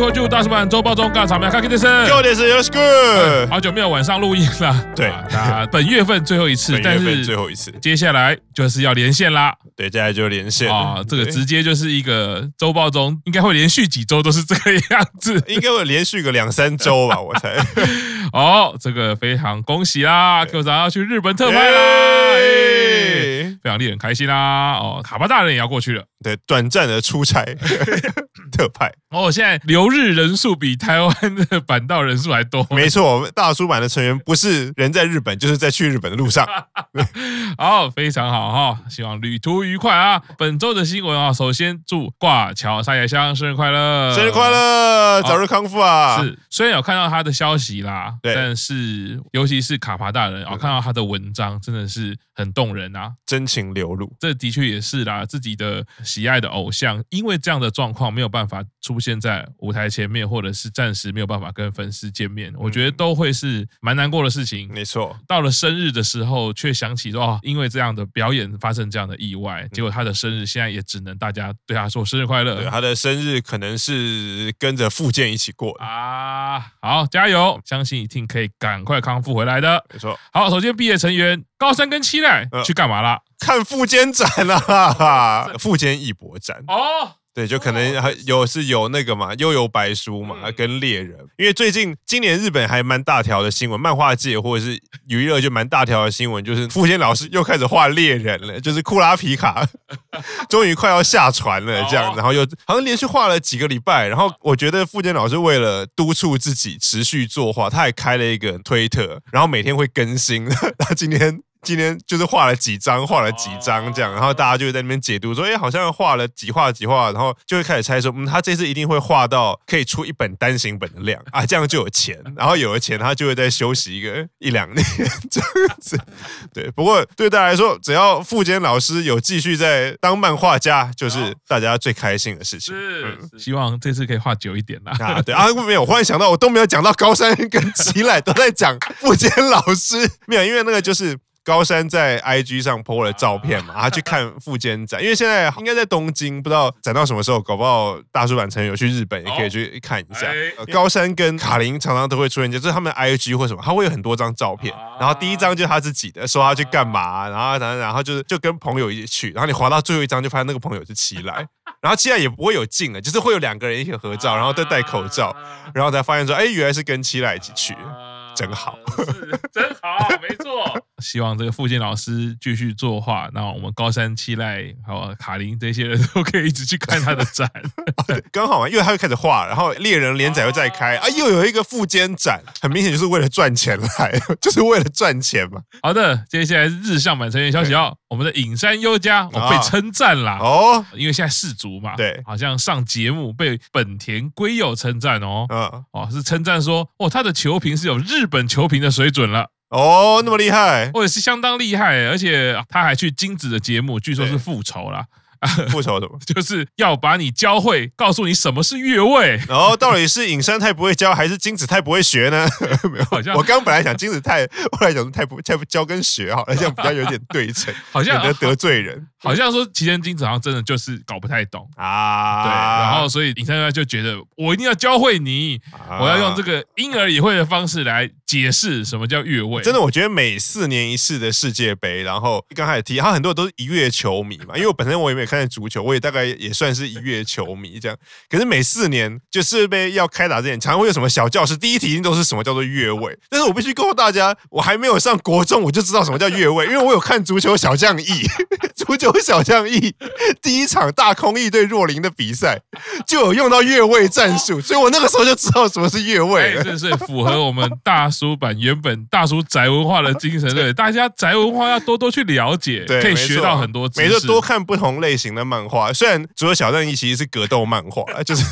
我是大家徐和就大叔版周报中尬场面看 K 的声，旧的是 Yes Good，好久没有晚上录音了，对，啊，本月份最后一次，但是最后一次，接下来就是要连线啦，对，接下来就连线。啊，这个直接就是一个周报中应该会连续几周都是这个样子，应该会连续个两三周吧，我猜。哦，这个非常恭喜啦，Q 长要去日本特派啦，非常令人开心啦，哦，卡巴大人也要过去了。对，短暂的出差 特派哦，现在留日人数比台湾的板道人数还多。没错，大叔版的成员不是人在日本，就是在去日本的路上。好，非常好哈，希望旅途愉快啊！本周的新闻啊，首先祝挂桥沙野香生日快乐，生日快乐，早日康复啊！是，虽然有看到他的消息啦，对，但是尤其是卡帕大人啊，看到他的文章真的是很动人啊，真情流露。这的确也是啦，自己的。喜爱的偶像，因为这样的状况没有办法出现在舞台前面，或者是暂时没有办法跟粉丝见面，我觉得都会是蛮难过的事情。没错，到了生日的时候，却想起说，哦，因为这样的表演发生这样的意外，结果他的生日现在也只能大家对他说生日快乐。对，他的生日可能是跟着富坚一起过啊。好，加油，相信一定可以赶快康复回来的。没错。好，首先毕业成员高山跟七濑去干嘛啦？看富坚展啦，富坚义博展哦，对，就可能还有是有那个嘛，幽游白书嘛，跟猎人，因为最近今年日本还蛮大条的新闻，漫画界或者是娱乐就蛮大条的新闻，就是富坚老师又开始画猎人了，就是库拉皮卡 终于快要下船了这样，然后又好像连续画了几个礼拜，然后我觉得富坚老师为了督促自己持续作画，他还开了一个推特，然后每天会更新，他今天。今天就是画了几张，画了几张这样，然后大家就会在那边解读说，哎，好像画了几画几画，然后就会开始猜说，嗯，他这次一定会画到可以出一本单行本的量 啊，这样就有钱，然后有了钱，他就会再休息一个一两年这样子。对，不过对大家来说，只要富坚老师有继续在当漫画家，就是大家最开心的事情。是，希望这次可以画久一点啦。啊，对啊，没有，我忽然想到，我都没有讲到高山跟吉濑，都在讲富坚老师，没有，因为那个就是。高山在 IG 上 po 了照片嘛，他去看富坚展，因为现在应该在东京，不知道展到什么时候，搞不好大叔版成员有去日本，也可以去看一下。高山跟卡琳常常都会出现，就是他们 IG 或什么，他会有很多张照片，然后第一张就是他自己的，说他去干嘛，然后然后然后就是就跟朋友一起去，然后你滑到最后一张就发现那个朋友是齐濑，然后齐濑也不会有近了，就是会有两个人一起合照，然后都戴口罩，然后才发现说，哎，原来是跟七濑一起去。真好，真好，没错。希望这个富坚老师继续作画，那我们高山七濑还有卡琳这些人都可以一直去看他的展。刚好嘛，因为他又开始画，然后猎人连载又再开 啊，又有一个富坚展，很明显就是为了赚钱来，就是为了赚钱嘛。好的，接下来是日向版成员消息哦，我们的影山优佳被称赞啦。哦，因为现在世足嘛，对，好像上节目被本田圭佑称赞哦，嗯，哦是称赞说哦他的球评是有日本球评的水准了哦，那么厉害，或者是相当厉害，而且他还去金子的节目，据说是复仇啦。复仇什么？就是要把你教会，告诉你什么是越位。然后到底是尹山太不会教，还是金子太不会学呢？没有，好像我刚本来想金子太，后来想太不太不教跟学好了，这样比较有点对称，好像得得罪人。好像说齐天金子好像真的就是搞不太懂啊，对，然后所以尹山就觉得我一定要教会你，我要用这个婴儿也会的方式来解释什么叫越位。真的，我觉得每四年一次的世界杯，然后刚开始踢，他很多都是一月球迷嘛，因为我本身我也没有看足球，我也大概也算是一月球迷这样。可是每四年就世界杯要开打之前，常常会有什么小教室，第一题一定都是什么叫做越位。但是我必须告诉大家，我还没有上国中，我就知道什么叫越位，因为我有看足球小将翼，足球。小将翼第一场大空翼对若林的比赛就有用到越位战术，所以我那个时候就知道什么是越位，这是符合我们大叔版原本大叔宅文化的精神。对，大家宅文化要多多去了解，可以学到很多知识。多看不同类型的漫画。虽然足球小将翼其实是格斗漫画，就是。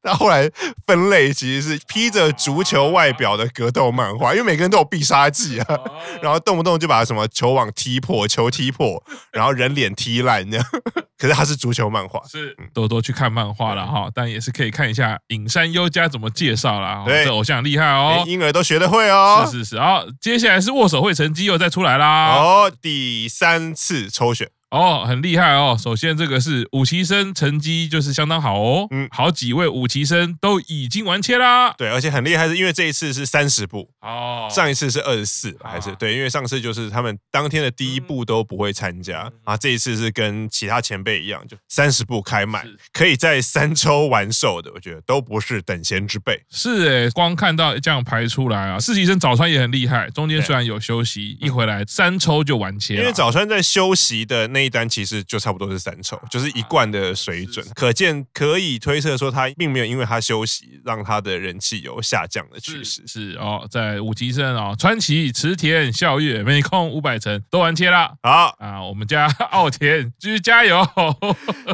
他后来分类其实是披着足球外表的格斗漫画，因为每个人都有必杀技啊，然后动不动就把什么球网踢破、球踢破，然后人脸踢烂这样。可是他是足球漫画，是多多去看漫画了哈，但也是可以看一下影山优佳怎么介绍啦。对，这偶像厉害哦，婴儿都学得会哦。是是是，好，接下来是握手会成绩又再出来啦。哦，第三次抽选。哦，很厉害哦。首先这个是五旗生成绩就是相当好哦，嗯，好几位五旗生都已经完切啦。对，而且很厉害是因为这一次是三十步哦，上一次是二十四还是对？因为上次就是他们当天的第一步都不会参加啊，这一次是跟其他前辈一样，就三十步开卖，可以在三抽完售的，我觉得都不是等闲之辈。是哎，光看到这样排出来啊，四期生早川也很厉害，中间虽然有休息，一回来三抽就完切。因为早川在休息的那一单其实就差不多是三抽，就是一贯的水准，可见可以推测说他并没有因为他休息让他的人气有下降的趋势。是哦，在五级生哦，川崎、池田、孝月、美空、五百城都完切了。好啊，我们家 奥田继续 加油，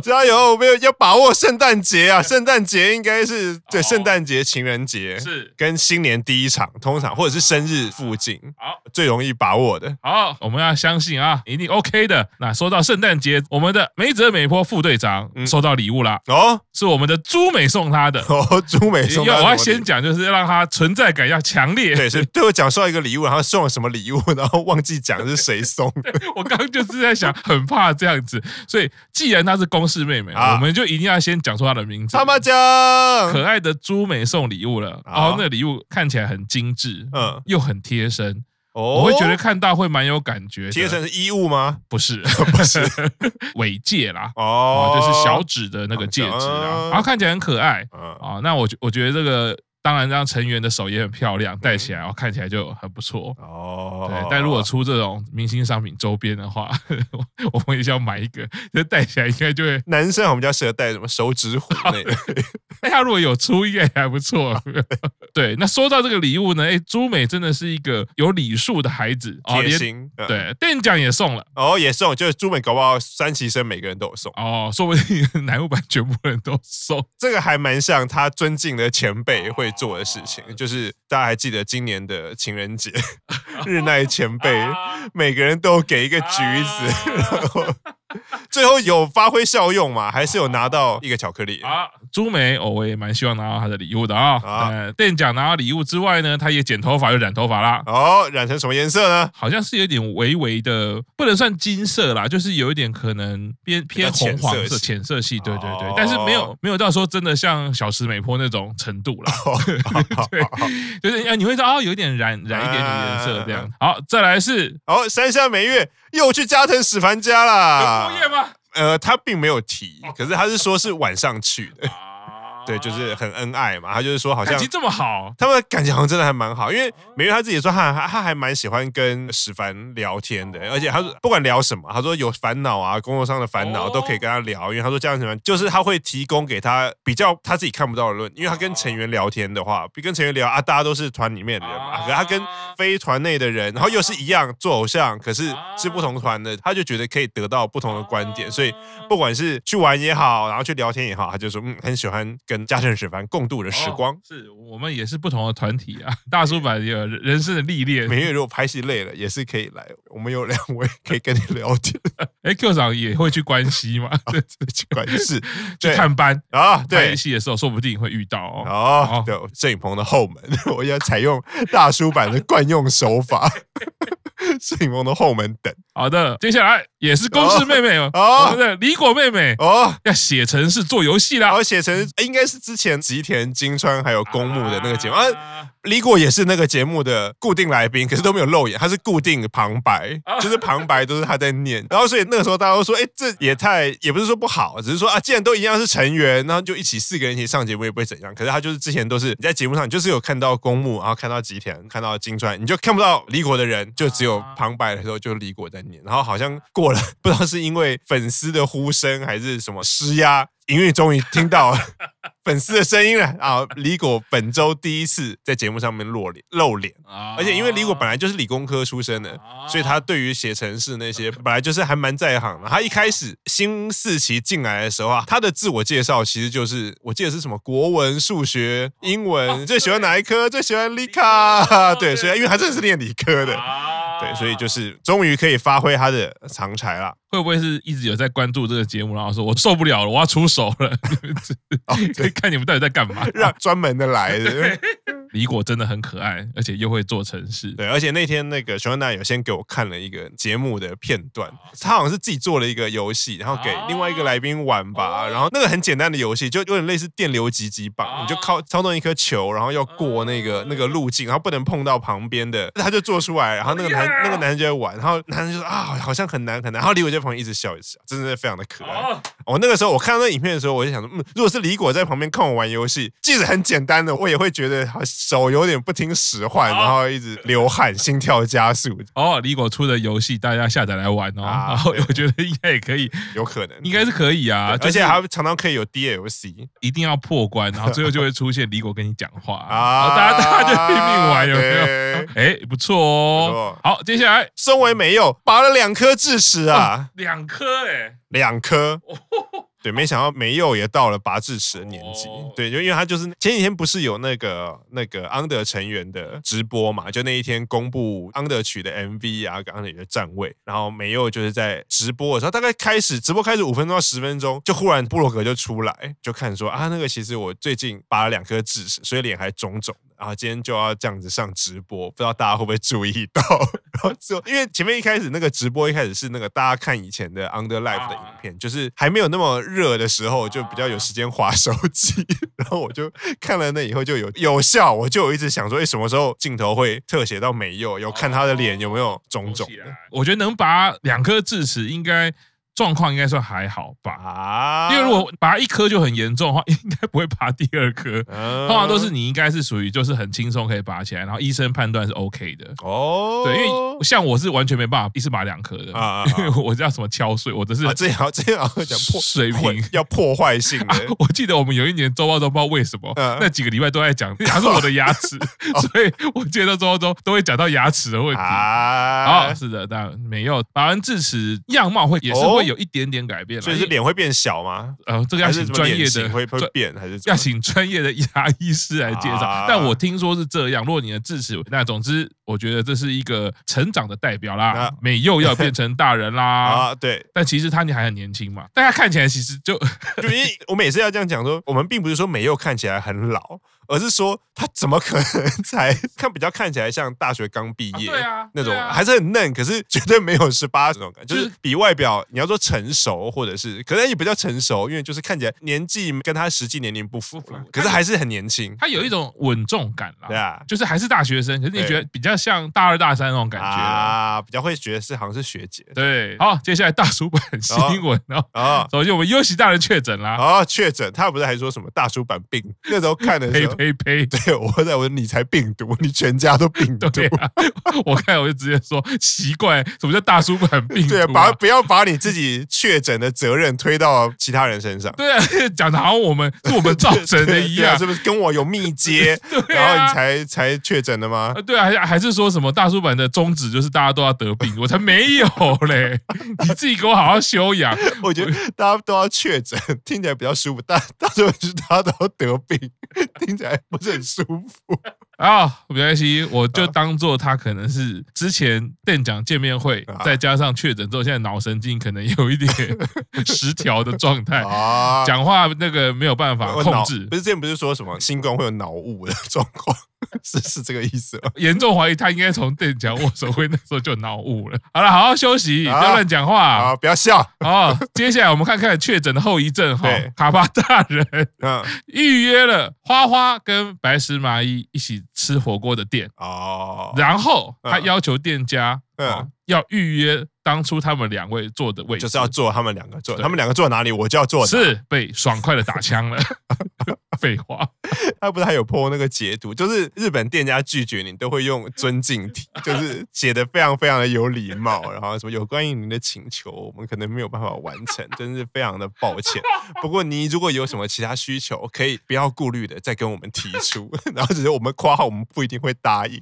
加油！我们要把握圣诞节啊，圣诞节应该是对圣诞节、情人节是跟新年第一场，通常或者是生日附近，好最容易把握的。好，我们要相信啊，一定 OK 的。那说到圣诞节，我们的梅泽美波副队长收到礼物了哦，是我们的朱美送他的哦，朱美送。要我要先讲，就是要让他存在感要强烈。对，是对我讲说一个礼物，然后送了什么礼物，然后忘记讲是谁送。我刚刚就是在想，很怕这样子，所以既然她是公式妹妹，我们就一定要先讲出她的名字。他妈讲，可爱的朱美送礼物了，然后那个礼物看起来很精致，嗯，又很贴身。哦，我会觉得看到会蛮有感觉。贴成是衣物吗？不是，不是，尾戒啦。哦，就是小指的那个戒指啊，然后看起来很可爱。啊，那我我觉得这个。当然，这样成员的手也很漂亮，戴起来哦，看起来就很不错哦。对，但如果出这种明星商品周边的话，我们也想买一个，就戴起来应该就会。男生我们比较适合戴什么手指虎那个。哎，他如果有出，应该还不错。对，那说到这个礼物呢，哎，朱美真的是一个有礼数的孩子，贴心。对，电奖也送了哦，也送，就是朱美搞不好三期生每个人都有送哦，说不定乃木坂全部人都送。这个还蛮像他尊敬的前辈会。做的事情就是，大家还记得今年的情人节，日奈前辈每个人都给一个橘子，然后。最后有发挥效用嘛？还是有拿到一个巧克力啊？朱梅，哦，我也蛮希望拿到她的礼物的啊。呃，店长拿到礼物之外呢，他也剪头发又染头发啦。哦，染成什么颜色呢？好像是有点微微的，不能算金色啦，就是有一点可能偏偏红黄色、浅色系。对对对，但是没有没有到说真的像小石美波那种程度啦。对，就是啊，你会说啊，有一点染染一点点颜色这样。好，再来是哦，山下美月又去加藤史凡家啦。呃，他并没有提，可是他是说是晚上去的。对，就是很恩爱嘛。他就是说，好像感情这么好，他们感情好像真的还蛮好。因为美月他自己说他，他他还蛮喜欢跟史凡聊天的，而且他说不管聊什么，他说有烦恼啊，工作上的烦恼都可以跟他聊。因为他说这样什么，就是他会提供给他比较他自己看不到的论。因为他跟成员聊天的话，比跟成员聊啊，大家都是团里面的人嘛。可是他跟非团内的人，然后又是一样做偶像，可是是不同团的，他就觉得可以得到不同的观点。所以不管是去玩也好，然后去聊天也好，他就说嗯，很喜欢跟。跟加藤史凡共度的时光，哦、是我们也是不同的团体啊。大叔版有人生的历练，每月如果拍戏累了，也是可以来。我们有两位 可以跟你聊天。哎，Q 长也会去关西吗？对，去关西去探班啊。对，拍戏的时候说不定会遇到哦。哦，对，摄影棚的后门，我要采用大叔版的惯用手法。摄影棚的后门等。好的，接下来也是公式妹妹哦，我们的李果妹妹哦，要写成是做游戏啦，哦写成应该是之前吉田金川还有公募的那个节目啊。梨果也是那个节目的固定来宾，可是都没有露眼，他是固定旁白，就是旁白都是他在念。然后所以那个时候大家都说，哎，这也太也不是说不好，只是说啊，既然都一样是成员，然后就一起四个人一起上节目也不会怎样。可是他就是之前都是你在节目上，你就是有看到公募，然后看到吉田，看到金川，你就看不到李果的人，就只有旁白的时候就李果在念。然后好像过了，不知道是因为粉丝的呼声还是什么施压。营运终于听到 粉丝的声音了啊！李果本周第一次在节目上面露脸露脸，而且因为李果本来就是理工科出身的，所以他对于写程式那些本来就是还蛮在行的。他一开始新四期进来的时候啊，他的自我介绍其实就是我记得是什么国文、数学、英文，最喜欢哪一科？最喜欢理科。对，所以因为他真的是念理科的。对，所以就是终于可以发挥他的长才了。会不会是一直有在关注这个节目，然后说我受不了了，我要出手了？可以看你们到底在干嘛？让专门的来的。李果真的很可爱，而且又会做程式。对，而且那天那个熊安娜有先给我看了一个节目的片段，他好像是自己做了一个游戏，然后给另外一个来宾玩吧。然后那个很简单的游戏，就有点类似电流击击棒，你就靠操纵一颗球，然后要过那个那个路径，然后不能碰到旁边的，他就做出来。然后那个男那个男生就在玩，然后男生就说啊，好像很难很难。然后李果在旁边一直笑一直笑，真的是非常的可爱。我那个时候我看到那影片的时候，我就想说，嗯，如果是李果在旁边看我玩游戏，即使很简单的，我也会觉得手有点不听使唤，然后一直流汗、心跳加速。哦，李果出的游戏大家下载来玩哦，啊、然后我觉得应该也可以，有可能，应该是可以啊，而且还常常可以有 DLC，一定要破关，然后最后就会出现李果跟你讲话。啊，大家大家就拼命玩，有没有？哎，不错哦。好，接下来。身为没有拔了两颗智齿啊，两颗哎，两颗。对，没想到美佑也到了拔智齿的年纪。哦、对，就因为他就是前几天不是有那个那个 Under 成员的直播嘛，就那一天公布 Under 曲的 MV 啊，跟 Under 的站位，然后美佑就是在直播的时候，大概开始直播开始五分钟到十分钟，就忽然布洛格就出来，就看说啊，那个其实我最近拔了两颗智齿，所以脸还肿肿。然后今天就要这样子上直播，不知道大家会不会注意到？然后就因为前面一开始那个直播一开始是那个大家看以前的 Under Life 的影片，就是还没有那么热的时候，就比较有时间划手机。然后我就看了那以后就有有效，我就有一直想说，哎，什么时候镜头会特写到美佑，有看他的脸有没有肿肿的？我觉得能拔两颗智齿应该。状况应该算还好吧，啊、因为如果拔一颗就很严重的话，应该不会拔第二颗。嗯、通常都是你应该是属于就是很轻松可以拔起来，然后医生判断是 OK 的。哦，对，因为像我是完全没办法一次拔两颗的，啊、因为我叫什么敲碎，我这是、啊、这样这样讲破水平要破坏性的、啊。我记得我们有一年周报都不知道为什么、啊、那几个礼拜都在讲，讲是我的牙齿，哦、所以我记得周报中都会讲到牙齿的问题。啊，哦、是的，但没有拔完智齿，样貌会也是会。有一点点改变，所以是脸会变小吗？呃，这个要请专业的会会变，还是要请专业的牙医师来介绍？但我听说是这样，如果你的智齿，那总之我觉得这是一个成长的代表啦。美佑要变成大人啦 啊，对。但其实他你还很年轻嘛，大家看起来其实就就因为我每次要这样讲说，我们并不是说美佑看起来很老。而是说他怎么可能 才看比较看起来像大学刚毕业？对啊，那种还是很嫩，可是绝对没有十八这种感觉，就是比外表你要说成熟，或者是可能也比较成熟，因为就是看起来年纪跟他实际年龄不符，可是还是很年轻，他有一种稳重感啦，对啊，就是还是大学生，可是你觉得比较像大二大三那种感觉啊，比较会觉得是好像是学姐。对，好，接下来大叔版新闻哦，啊，首先我们优喜大人确诊啦，哦，确诊，他不是还说什么大叔版病？那时候看的时候。呸呸！对，我在我说你才病毒，你全家都病毒。对啊，我看我就直接说奇怪，什么叫大叔版病毒？对啊，把不要把你自己确诊的责任推到其他人身上。对啊，讲的好像我们是我们造成的一样，是不是跟我有密接？然后你才才确诊的吗？对啊，还还是说什么大叔版的宗旨就是大家都要得病？我才没有嘞！你自己给我好好休养。我觉得大家都要确诊，听起来比较舒服。但大叔版是大家都要得病，听起来不是很舒服啊，没关系，我就当做他可能是之前店长见面会，再加上确诊之后，现在脑神经可能有一点 失调的状态，讲话那个没有办法控制。不是之前不是说什么新冠会有脑雾的状况？是是这个意思吗？严重怀疑他应该从店长握手会那时候就脑雾了。好了，好好休息，不要乱讲话，好，不要笑。好，接下来我们看看确诊的后遗症哈。卡巴大人，嗯，预约了花花跟白石麻衣一起吃火锅的店哦，然后他要求店家，嗯，要预约当初他们两位坐的位置，就是要坐他们两个坐，他们两个坐哪里，我就要坐。是被爽快的打枪了。废话，他不是还有 po 那个截图，就是日本店家拒绝你都会用尊敬体，就是写的非常非常的有礼貌，然后什么有关于您的请求，我们可能没有办法完成，真是非常的抱歉。不过你如果有什么其他需求，可以不要顾虑的再跟我们提出，然后只是我们括号，我们不一定会答应。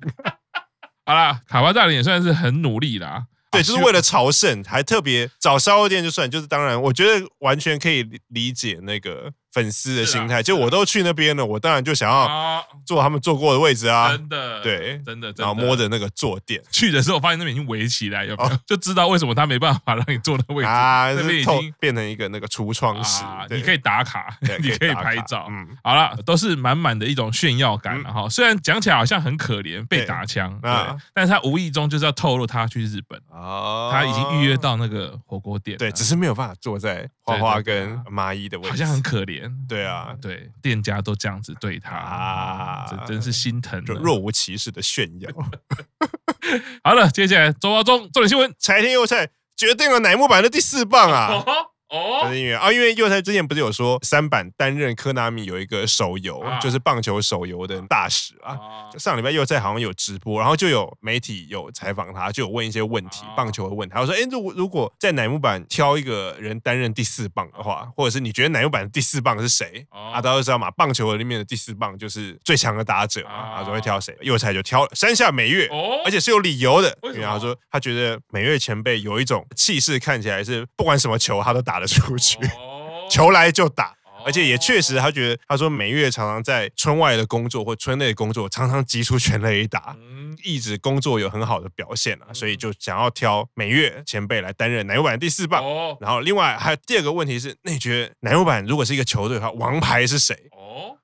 好啦，卡巴大人也算是很努力啦。对，就是为了朝圣，还特别找烧肉店就算，就是当然，我觉得完全可以理解那个粉丝的心态，就我都去那边了，我当然就想要坐他们坐过的位置啊。真的，对，真的，然后摸着那个坐垫，去的时候发现那边已经围起来，有没有？就知道为什么他没办法让你坐那位置啊？那边已经变成一个那个橱窗式，你可以打卡，你可以拍照。嗯，好了，都是满满的一种炫耀感哈。虽然讲起来好像很可怜，被打枪啊，但是他无意中就是要透露他去日本哦，他已经预约到那个火锅店，对，只是没有办法坐在花花跟麻衣的位置，好像很可怜。对啊，对，店家都这样子对他啊，这真是心疼，就若无其事的炫耀。好了，接下来周报中重点新闻：柴田佑菜决定了乃木坂的第四棒啊！哦，是因为啊，因为佑菜之前不是有说三板担任科纳米有一个手游，啊、就是棒球手游的大使啊。啊上礼拜佑菜好像有直播，然后就有媒体有采访他，就有问一些问题，啊、棒球的问题。他说：“哎，如果如果在乃木坂挑一个人担任第四棒的话，或者是你觉得乃木坂的第四棒是谁？啊，大家都知道嘛，棒球里面的第四棒就是最强的打者啊。他说会挑谁？佑菜就挑山下美月，哦、而且是有理由的。因为他说他觉得美月前辈有一种气势，看起来是不管什么球他都打得出去。” 球来就打，而且也确实，他觉得他说美月常常在村外的工作或村内的工作，常常击出全垒打，一直工作有很好的表现啊，所以就想要挑美月前辈来担任奶油版第四棒。然后另外还有第二个问题是，那你觉得乃木坂如果是一个球队的话，王牌是谁？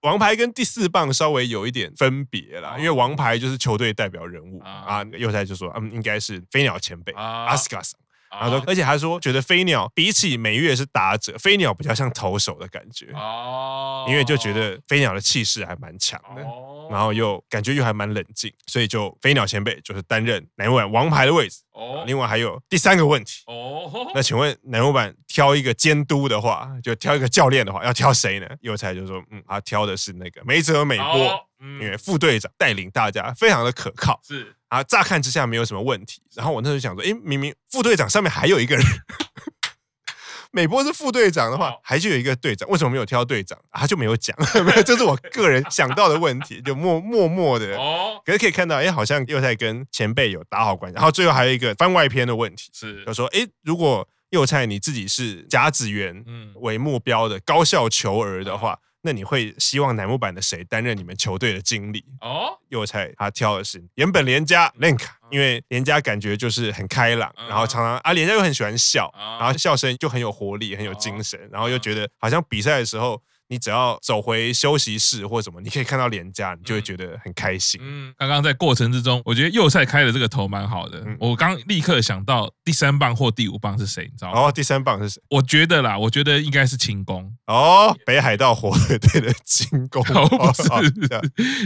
王牌跟第四棒稍微有一点分别啦，因为王牌就是球队代表人物啊。佑菜就说，嗯，应该是飞鸟前辈阿斯卡桑。然后说，而且还说觉得飞鸟比起美月是打者，飞鸟比较像投手的感觉哦，因为就觉得飞鸟的气势还蛮强的，然后又感觉又还蛮冷静，所以就飞鸟前辈就是担任乃木坂王牌的位置哦。另外还有第三个问题哦，那请问乃木坂挑一个监督的话，就挑一个教练的话，要挑谁呢？佑才就说，嗯，他挑的是那个梅泽美波，因为副队长带领大家非常的可靠，是。啊，乍看之下没有什么问题。然后我那时候想说，诶，明明副队长上面还有一个人，美波是副队长的话，还就有一个队长，为什么没有挑队长？他就没有讲，没有，这是我个人想到的问题，就默默默的。哦，可是可以看到，诶，好像又在跟前辈有打好关系。然后最后还有一个番外篇的问题，是就说，诶，如果佑菜你自己是甲子园为目标的高校球儿的话。那你会希望乃木坂的谁担任你们球队的经理？哦，又猜他挑的是原本连家 Lenka，因为连家感觉就是很开朗，然后常常啊连家又很喜欢笑，然后笑声就很有活力，很有精神，然后又觉得好像比赛的时候。你只要走回休息室或什么，你可以看到脸颊，你就会觉得很开心。嗯，刚刚在过程之中，我觉得右赛开的这个头蛮好的。我刚立刻想到第三棒或第五棒是谁，你知道吗？哦，第三棒是谁？我觉得啦，我觉得应该是清宫。哦，北海道火腿队的清宫。不是，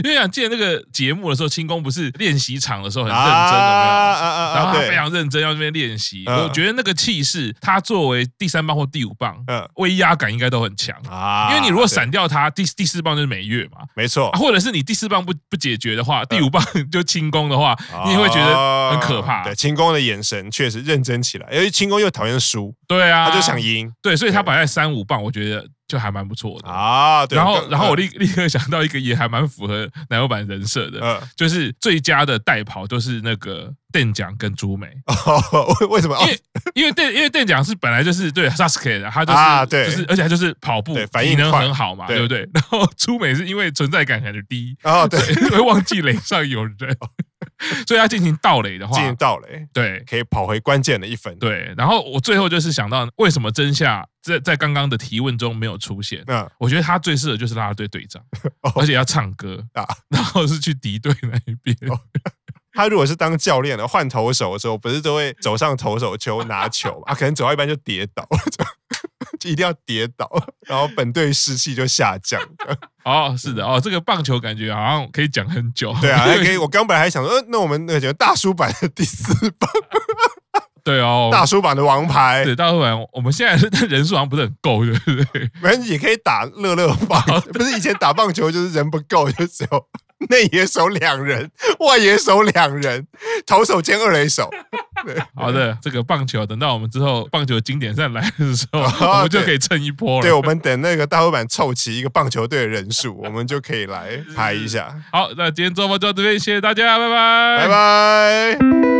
因为想见那个节目的时候，清宫不是练习场的时候很认真的，没有？然后他非常认真要这边练习。我觉得那个气势，他作为第三棒或第五棒，嗯，威压感应该都很强啊，因为你。如果闪掉他，第第四棒就是美月嘛，没错。或者是你第四棒不不解决的话，第五棒就轻功的话，你也会觉得很可怕。对，轻功的眼神确实认真起来，因为轻功又讨厌输，对啊，他就想赢，对，所以他摆在三五棒，我觉得就还蛮不错的啊。然后，然后我立立刻想到一个也还蛮符合奶油版人设的，就是最佳的代跑都是那个。店长跟朱美，为为什么？因为因为店因为店长是本来就是对 Sasuke 的，他就是对，就是而且他就是跑步反应能很好嘛，对不对？然后朱美是因为存在感很低，哦对，会忘记垒上有人，所以要进行盗垒的话，进行盗垒，对，可以跑回关键的一分。对，然后我最后就是想到，为什么真夏在在刚刚的提问中没有出现？嗯，我觉得他最适合就是拉拉队队长，而且要唱歌啊，然后是去敌对那一边。他如果是当教练的，换投手的时候，不是都会走上投手丘拿球啊？可能走到一半就跌倒，就一定要跌倒，然后本队士气就下降。哦，是的，哦，这个棒球感觉好像可以讲很久。对啊，还可以。我刚本来还想说，呃，那我们那个大叔版的第四棒，对哦，大叔版的王牌，对，大叔版。我们现在的人数好像不是很够，对不对？反正也可以打乐乐棒，不是以前打棒球就是人不够，就只有。内野手两人，外野手两人，投手兼二垒手。好的，这个棒球等到我们之后棒球经典赛来的时候，我们就可以蹭一波了。对，我们等那个大老板凑齐一个棒球队的人数，我们就可以来排一下。好，那今天周末就到这边，谢谢大家，拜拜，拜拜。